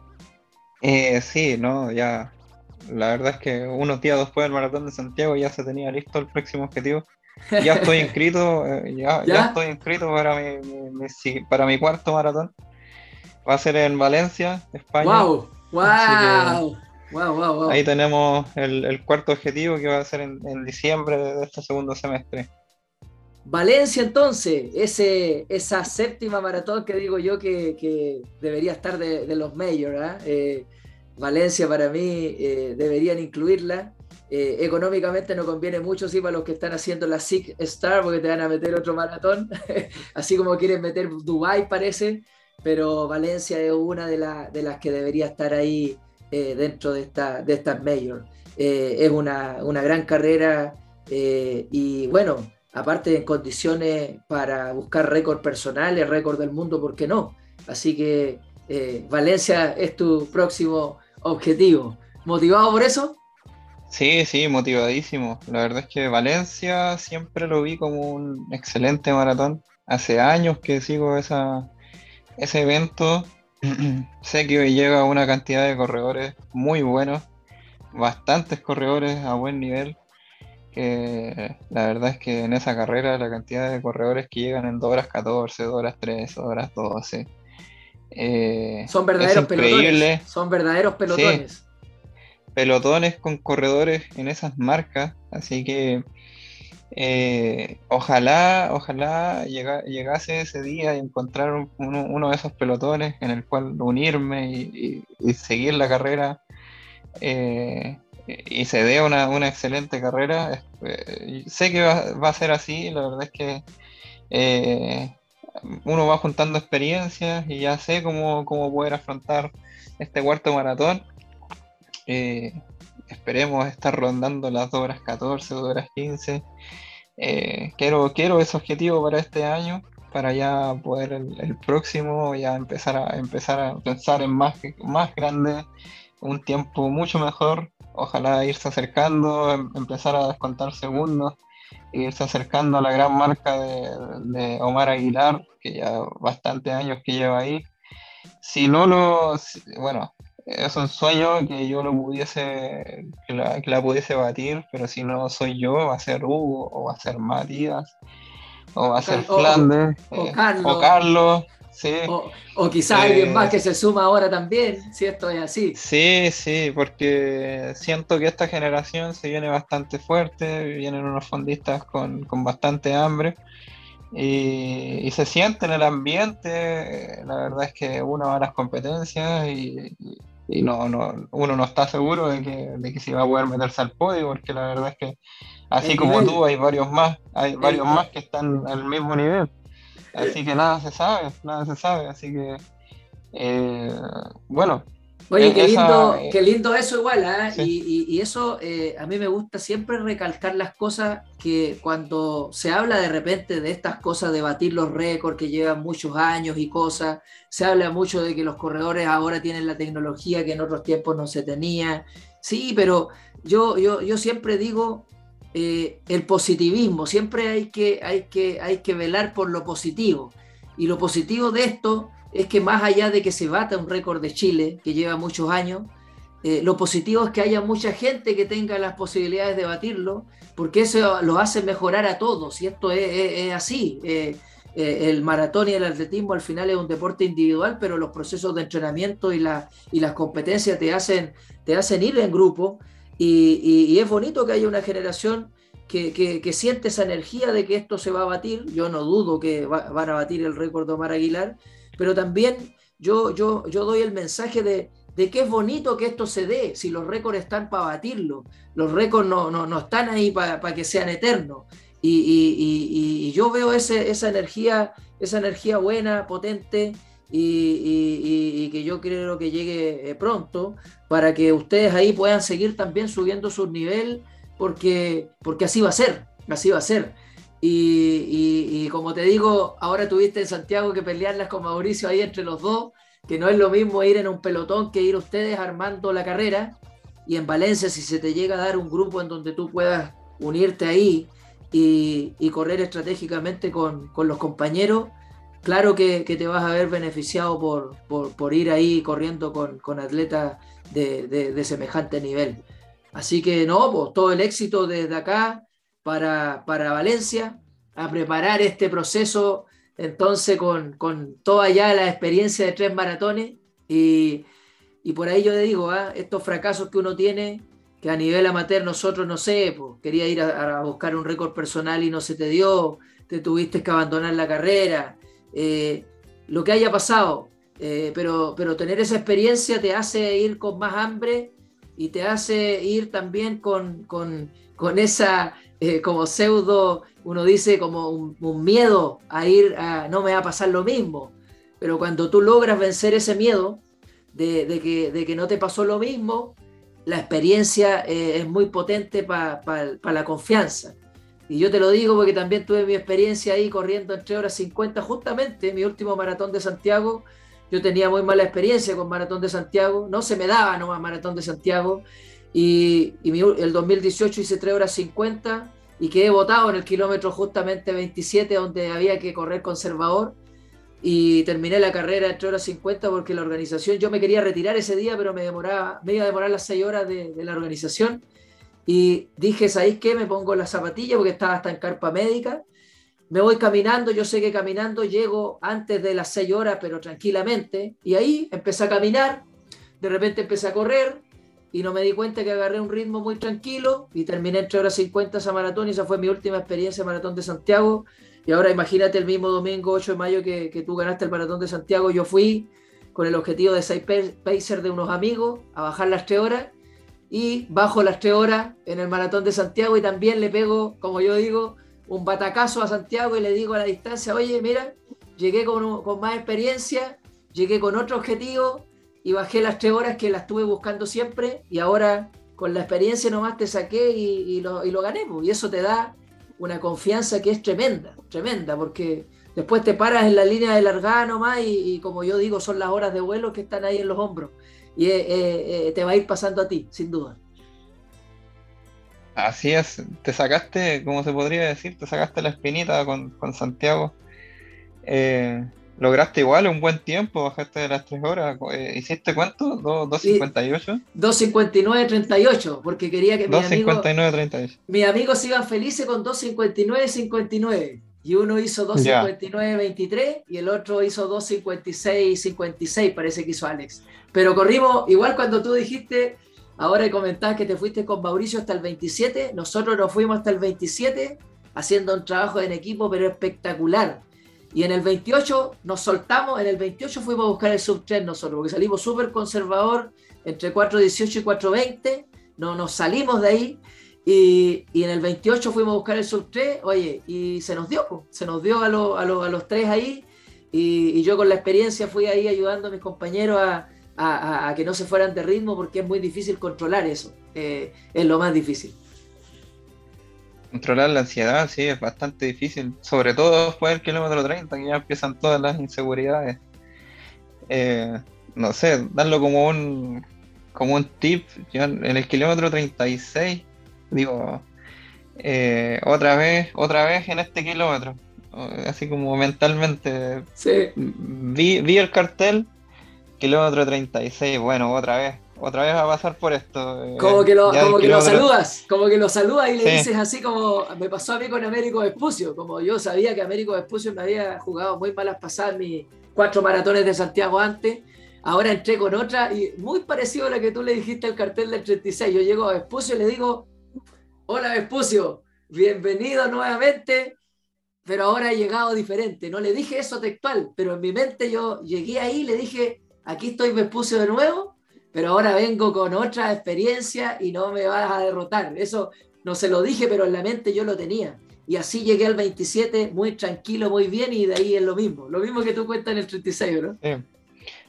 sí, no, ya. La verdad es que unos días después del maratón de Santiago ya se tenía listo el próximo objetivo. Ya estoy inscrito, eh, ya, estoy inscrito para mi, para mi cuarto maratón. Va a ser en Valencia, España. ¡Wow! ¡Wow! Wow, Ahí tenemos el, cuarto objetivo que va a ser en, diciembre de este segundo semestre. Valencia entonces, ese, esa séptima maratón que digo yo que, debería estar de, los mayores. ¿ah? ¿eh? Valencia para mí eh, deberían incluirla. Eh, económicamente no conviene mucho, sí, para los que están haciendo la SIC Star, porque te van a meter otro maratón, así como quieren meter Dubai parece, pero Valencia es una de, de las que debería estar ahí dentro de, esta, de estas Major. es una, una, gran carrera y bueno, aparte en condiciones para buscar récord personales, récord del mundo, ¿por qué no? Así que eh, Valencia es tu próximo objetivo. ¿Motivado por eso? Sí, sí, motivadísimo. La verdad es que Valencia siempre lo vi como un excelente maratón. Hace años que sigo esa, ese evento. sé que llega una cantidad de corredores muy buenos, bastantes corredores a buen nivel la verdad es que en esa carrera la cantidad de corredores que llegan en 2 horas 14, 2 horas 3, 2 horas 12. Eh, son verdaderos pelotones. Son verdaderos pelotones. Pelotones con corredores en esas marcas. Así que eh, ojalá, ojalá llegase ese día y encontrar uno, de esos pelotones en el cual unirme y, seguir la carrera. Eh, y se dé una, excelente carrera. Eh, sé que va, a ser así, la verdad es que uno va juntando experiencias y ya sé cómo, poder afrontar este cuarto maratón. Eh, esperemos estar rondando las 2 horas 14, 2 horas 15. quiero, quiero ese objetivo para este año, para ya poder el, próximo ya empezar a empezar a pensar en más, más grande, un tiempo mucho mejor ojalá irse acercando, em, empezar a descontar segundos, irse acercando a la gran marca de, Omar Aguilar, que ya bastantes años que lleva ahí. Si no lo, bueno, es un sueño que yo lo pudiese, que la, pudiese batir, pero si no soy yo, va a ser Hugo, o va a ser Matías, o va a ser Flandes, o eh, Carlos o, quizás alguien más que se suma ahora también, si esto es así. Sí, sí, porque siento que esta generación se viene bastante fuerte, vienen unos fondistas con, bastante hambre y, se siente en el ambiente. La verdad es que uno va a las competencias y, no, uno no está seguro de que, de que se va a poder meterse al podio, porque la verdad es que así como tú hay varios más, hay varios más que están al mismo nivel. Así que nada se sabe, nada se sabe. Así que, eh, bueno. Oye, qué, lindo, eh, qué lindo eso igual, ¿ah? y, eso eh, a mí me gusta siempre recalcar las cosas que cuando se habla de repente de estas cosas, de batir los récords que llevan muchos años y cosas, se habla mucho de que los corredores ahora tienen la tecnología que en otros tiempos no se tenía. Sí, pero yo, yo, yo siempre digo, eh, el positivismo, siempre hay que, hay, que, hay que velar por lo positivo. Y lo positivo de esto es que más allá de que se bata un récord de Chile, que lleva muchos años, eh, lo positivo es que haya mucha gente que tenga las posibilidades de batirlo, porque eso lo hace mejorar a todos, y esto es, así. Eh, el maratón y el atletismo al final es un deporte individual, pero los procesos de entrenamiento y, la, y las competencias te hacen, ir en grupo y, es bonito que haya una generación que, siente esa energía de que esto se va a batir. Yo no dudo que van a batir el récord de Omar Aguilar, pero también yo, yo, yo doy el mensaje de, que es bonito que esto se dé, si los récords están para batirlo. Los récords no, no, están ahí para que sean eternos. Y, yo veo ese, esa, energía, esa energía buena, potente, y, que yo creo que llegue eh, pronto para que ustedes ahí puedan seguir también subiendo su nivel porque, porque así va a ser, así va a ser. Y, como te digo, ahora tuviste en Santiago que pelearlas con Mauricio ahí entre los dos, que no es lo mismo ir en un pelotón que ir ustedes armando la carrera. Y en Valencia, si se te llega a dar un grupo en donde tú puedas unirte ahí y, correr estratégicamente con, los compañeros, claro que, te vas a ver beneficiado por, ir ahí corriendo con, atletas de, semejante nivel. Así que no, pues todo el éxito desde acá para, Valencia, a preparar este proceso entonces con, toda ya la experiencia de tres maratones y, por ahí yo le digo, ¿ah? estos fracasos que uno tiene, que a nivel amateur nosotros, no sé, pues, quería ir a, buscar un récord personal y no se te dio, te tuviste que abandonar la carrera, eh, lo que haya pasado, eh, pero, pero tener esa experiencia te hace ir con más hambre y te hace ir también con, con, con esa eh, como pseudo, uno dice como un, miedo a ir a no me va a pasar lo mismo. Pero cuando tú logras vencer ese miedo de, que, de que, no te pasó lo mismo, la experiencia eh, es muy potente para la confianza. Y yo te lo digo porque también tuve mi experiencia ahí corriendo entre horas 50, justamente mi último maratón de Santiago. Yo tenía muy mala experiencia con Maratón de Santiago, no se me daba nomás Maratón de Santiago. Y, el 2018 hice 3 horas 50 y quedé votado en el kilómetro justamente 27 donde había que correr conservador. Y terminé la carrera en 3 horas 50 porque la organización, yo me quería retirar ese día, pero me demoraba, me iba a demorar las 6 horas de, la organización. Y dije, ¿sabéis qué? Me pongo la zapatilla porque estaba hasta en carpa médica, me voy caminando, yo sé que caminando llego antes de las 6 horas, pero tranquilamente, y ahí empecé a caminar, de repente empecé a correr, y no me di cuenta que agarré un ritmo muy tranquilo y terminé entre horas 50 esa maratón y esa fue mi última experiencia maratón de Santiago. Y ahora imagínate el mismo domingo 8 de mayo que, que tú ganaste el maratón de Santiago, yo fui con el objetivo de ser pacer de unos amigos a bajar las 3 horas y bajo las 3 horas en el maratón de Santiago y también le pego, como yo digo, un batacazo a Santiago y le digo a la distancia, oye, mira, llegué con, con más experiencia, llegué con otro objetivo y bajé las tres horas que las estuve buscando siempre y ahora con la experiencia nomás te saqué y, lo, y lo gané. Y eso te da una confianza que es tremenda, tremenda, porque después te paras en la línea de largada nomás y, como yo digo, son las horas de vuelo que están ahí en los hombros. Y eh, eh, eh, te va a ir pasando a ti, sin duda. Así es, te sacaste, como se podría decir, te sacaste la espinita con, con Santiago. Lograste igual un buen tiempo, bajaste de las 3 horas. Eh, ¿Hiciste cuánto? ¿2.58? 2.59.38, porque quería que mis amigos, 38. mis amigos sigan felices con 2.59.59. Y uno hizo 2.59.23 y el otro hizo 2.56.56, parece que hizo Alex. Pero corrimos, igual cuando tú dijiste, ahora comentabas que te fuiste con Mauricio hasta el 27, nosotros nos fuimos hasta el 27 haciendo un trabajo en equipo, pero espectacular y en el 28 nos soltamos, en el 28 fuimos a buscar el sub 3 nosotros, porque salimos súper conservador entre 4.18 y 4.20, no, nos salimos de ahí y, y, en el 28 fuimos a buscar el sub 3, oye, y se nos dio, se nos dio a, a, a los tres ahí y, y, yo con la experiencia fui ahí ayudando a mis compañeros a, a, que no se fueran de ritmo porque es muy difícil controlar eso, eh, es lo más difícil. Controlar la ansiedad, sí, es bastante difícil. Sobre todo después del kilómetro 30, que ya empiezan todas las inseguridades. Eh, no sé, darlo como un como un tip. Yo en el kilómetro 36, digo, eh, otra vez, otra vez en este kilómetro. Así como mentalmente. Vi, vi el cartel, kilómetro 36, bueno, otra vez otra vez va a pasar por esto. Eh, como que lo, como que lo saludas, como que lo saludas y le dices así como me pasó a mí con Américo Vespucio, como yo sabía que Américo Vespucio me había jugado muy malas pasadas mis cuatro maratones de Santiago antes, ahora entré con otra y muy parecido a la que tú le dijiste al cartel del 36, yo llego a Vespucio y le digo, hola Vespucio, bienvenido nuevamente, pero ahora he llegado diferente, no le dije eso textual, pero en mi mente yo llegué ahí y le dije, aquí estoy Vespucio de nuevo pero ahora vengo con otra experiencia y no me vas a derrotar. Eso no se lo dije, pero en la mente yo lo tenía. Y así llegué al 27 muy tranquilo, muy bien, y de ahí es lo mismo. Lo mismo que tú cuentas en el 36, ¿no?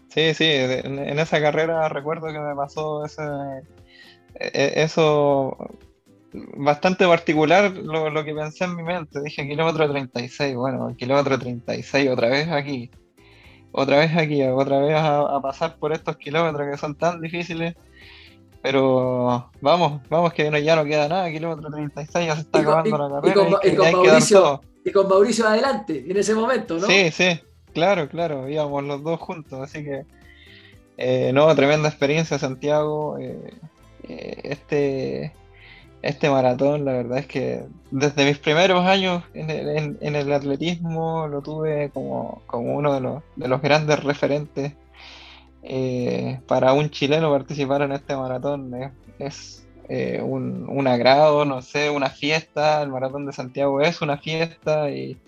Sí, sí, En, esa carrera recuerdo que me pasó ese, e, e, eso bastante particular lo, lo, que pensé en mi mente. Dije kilómetro 36, bueno, kilómetro 36 otra vez aquí otra vez aquí, otra vez a, pasar por estos kilómetros que son tan difíciles. Pero vamos, vamos que ya no queda nada, kilómetro 36 ya se está acabando la carrera. Y con, Mauricio, y con Mauricio adelante, en ese momento, ¿no? Sí, sí, claro, claro, íbamos los dos juntos, así que eh, no, tremenda experiencia Santiago. Eh, eh, este este maratón, la verdad es que desde mis primeros años en el, atletismo lo tuve como, uno de los, de los, grandes referentes. Eh, para un chileno participar en este maratón es, eh, un, agrado, no sé, una fiesta. El Maratón de Santiago es una fiesta y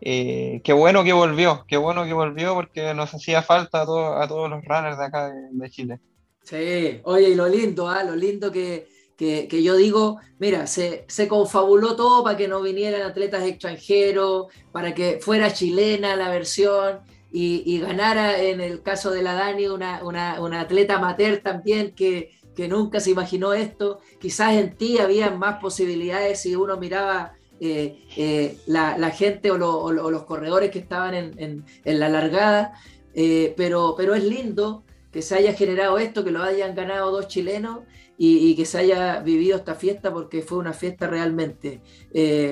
qué bueno que volvió, qué bueno que volvió porque nos hacía falta a, todos los runners de acá de, Chile. Sí, oye, y lo lindo, ¿ah? lo lindo que, que, yo digo, mira, se, se, confabuló todo para que no vinieran atletas extranjeros, para que fuera chilena la versión y, ganara en el caso de la Dani una, una atleta amateur también que, que nunca se imaginó esto. Quizás en ti había más posibilidades si uno miraba eh, eh, la, gente o, los corredores que estaban en, la largada, eh, pero, pero es lindo que se haya generado esto, que lo hayan ganado dos chilenos y, que se haya vivido esta fiesta porque fue una fiesta realmente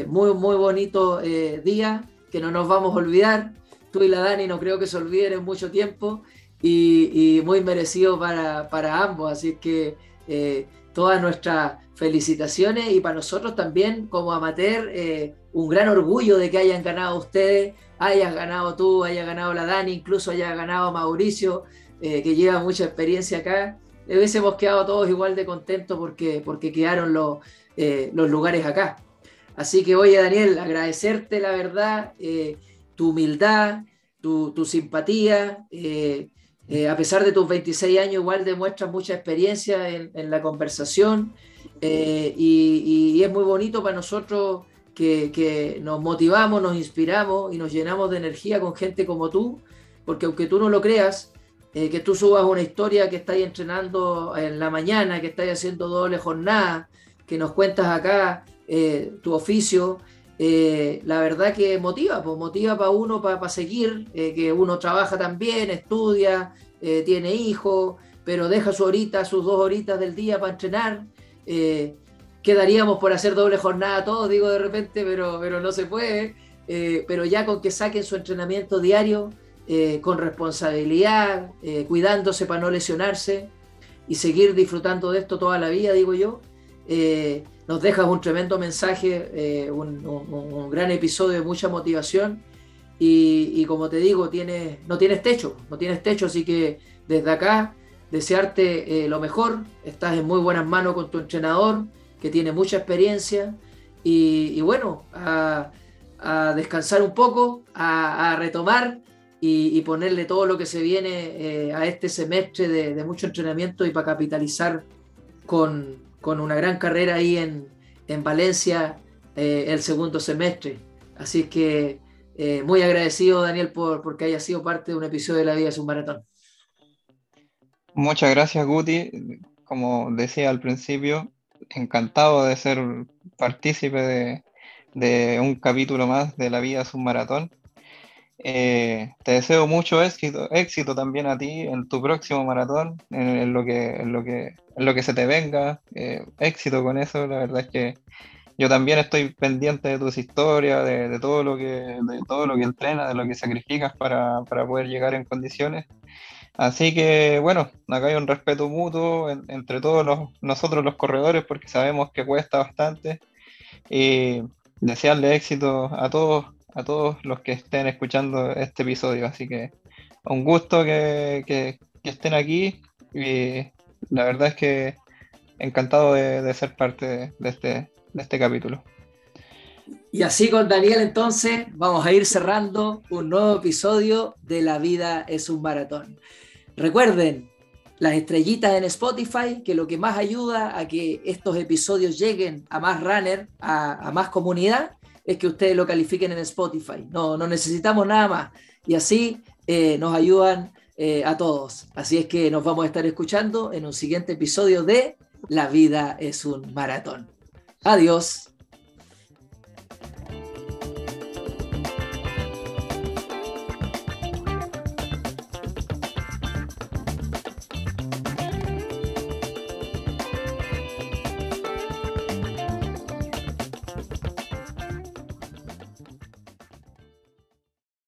muy, muy bonito día que no nos vamos a olvidar. Tú y la Dani no creo que se olviden en mucho tiempo y, muy merecido para, para, ambos. Así que eh, todas nuestras felicitaciones y para nosotros también como amateur eh, un gran orgullo de que hayan ganado ustedes, hayas ganado tú, haya ganado la Dani, incluso haya ganado Mauricio, eh, que lleva mucha experiencia acá. Hubiésemos quedado todos igual de contentos porque, porque quedaron los, los lugares acá. Así que oye Daniel, agradecerte la verdad, tu humildad, tu, tu simpatía. Eh, a pesar de tus 26 años, igual demuestras mucha experiencia en, la conversación eh, y, es muy bonito para nosotros que, nos motivamos, nos inspiramos y nos llenamos de energía con gente como tú, porque aunque tú no lo creas, eh, que tú subas una historia que estáis entrenando en la mañana, que estáis haciendo doble jornada, que nos cuentas acá tu oficio, la verdad que motiva, pues motiva para uno para seguir, que uno trabaja también, estudia, eh, tiene hijos, pero deja su horita, sus dos horitas del día para entrenar. Eh, quedaríamos por hacer doble jornada todos, digo de repente, pero, pero no se puede. Eh, pero ya con que saquen su entrenamiento diario, con responsabilidad, cuidándose para no lesionarse y seguir disfrutando de esto toda la vida, digo yo, nos dejas un tremendo mensaje, un, gran episodio de mucha motivación y, como te digo, tienes, no tienes techo, no tienes techo, así que desde acá desearte eh, lo mejor, estás en muy buenas manos con tu entrenador, que tiene mucha experiencia, y, bueno, a, descansar un poco, a, retomar y, ponerle todo lo que se viene eh, a este semestre de, mucho entrenamiento y para capitalizar con, una gran carrera ahí en, Valencia eh, el segundo semestre. Así que eh, muy agradecido, Daniel, por porque haya sido parte de un episodio de La Vida es un Maratón. Muchas gracias, Guti. Como decía al principio, encantado de ser partícipe de, un capítulo más de La Vida es un Maratón. Eh, te deseo mucho éxito, éxito también a ti en tu próximo maratón, en, lo, que, en lo, que, lo que se te venga. Eh, éxito con eso, la verdad es que yo también estoy pendiente de tus historias, de, todo lo que, de todo lo que entrenas, de lo que sacrificas para, poder llegar en condiciones. Así que bueno, acá hay un respeto mutuo entre todos nosotros los corredores porque sabemos que cuesta bastante y desearle éxito a todos, a todos los que estén escuchando este episodio. Así que un gusto que, estén aquí y la verdad es que encantado de, ser parte de este, de este capítulo. Y así con Daniel entonces vamos a ir cerrando un nuevo episodio de La vida es un maratón. Recuerden las estrellitas en Spotify, que lo que más ayuda a que estos episodios lleguen a más runner, a, más comunidad, es que ustedes lo califiquen en Spotify. No, no necesitamos nada más. Y así eh, nos ayudan eh, a todos. Así es que nos vamos a estar escuchando en un siguiente episodio de La vida es un maratón. Adiós.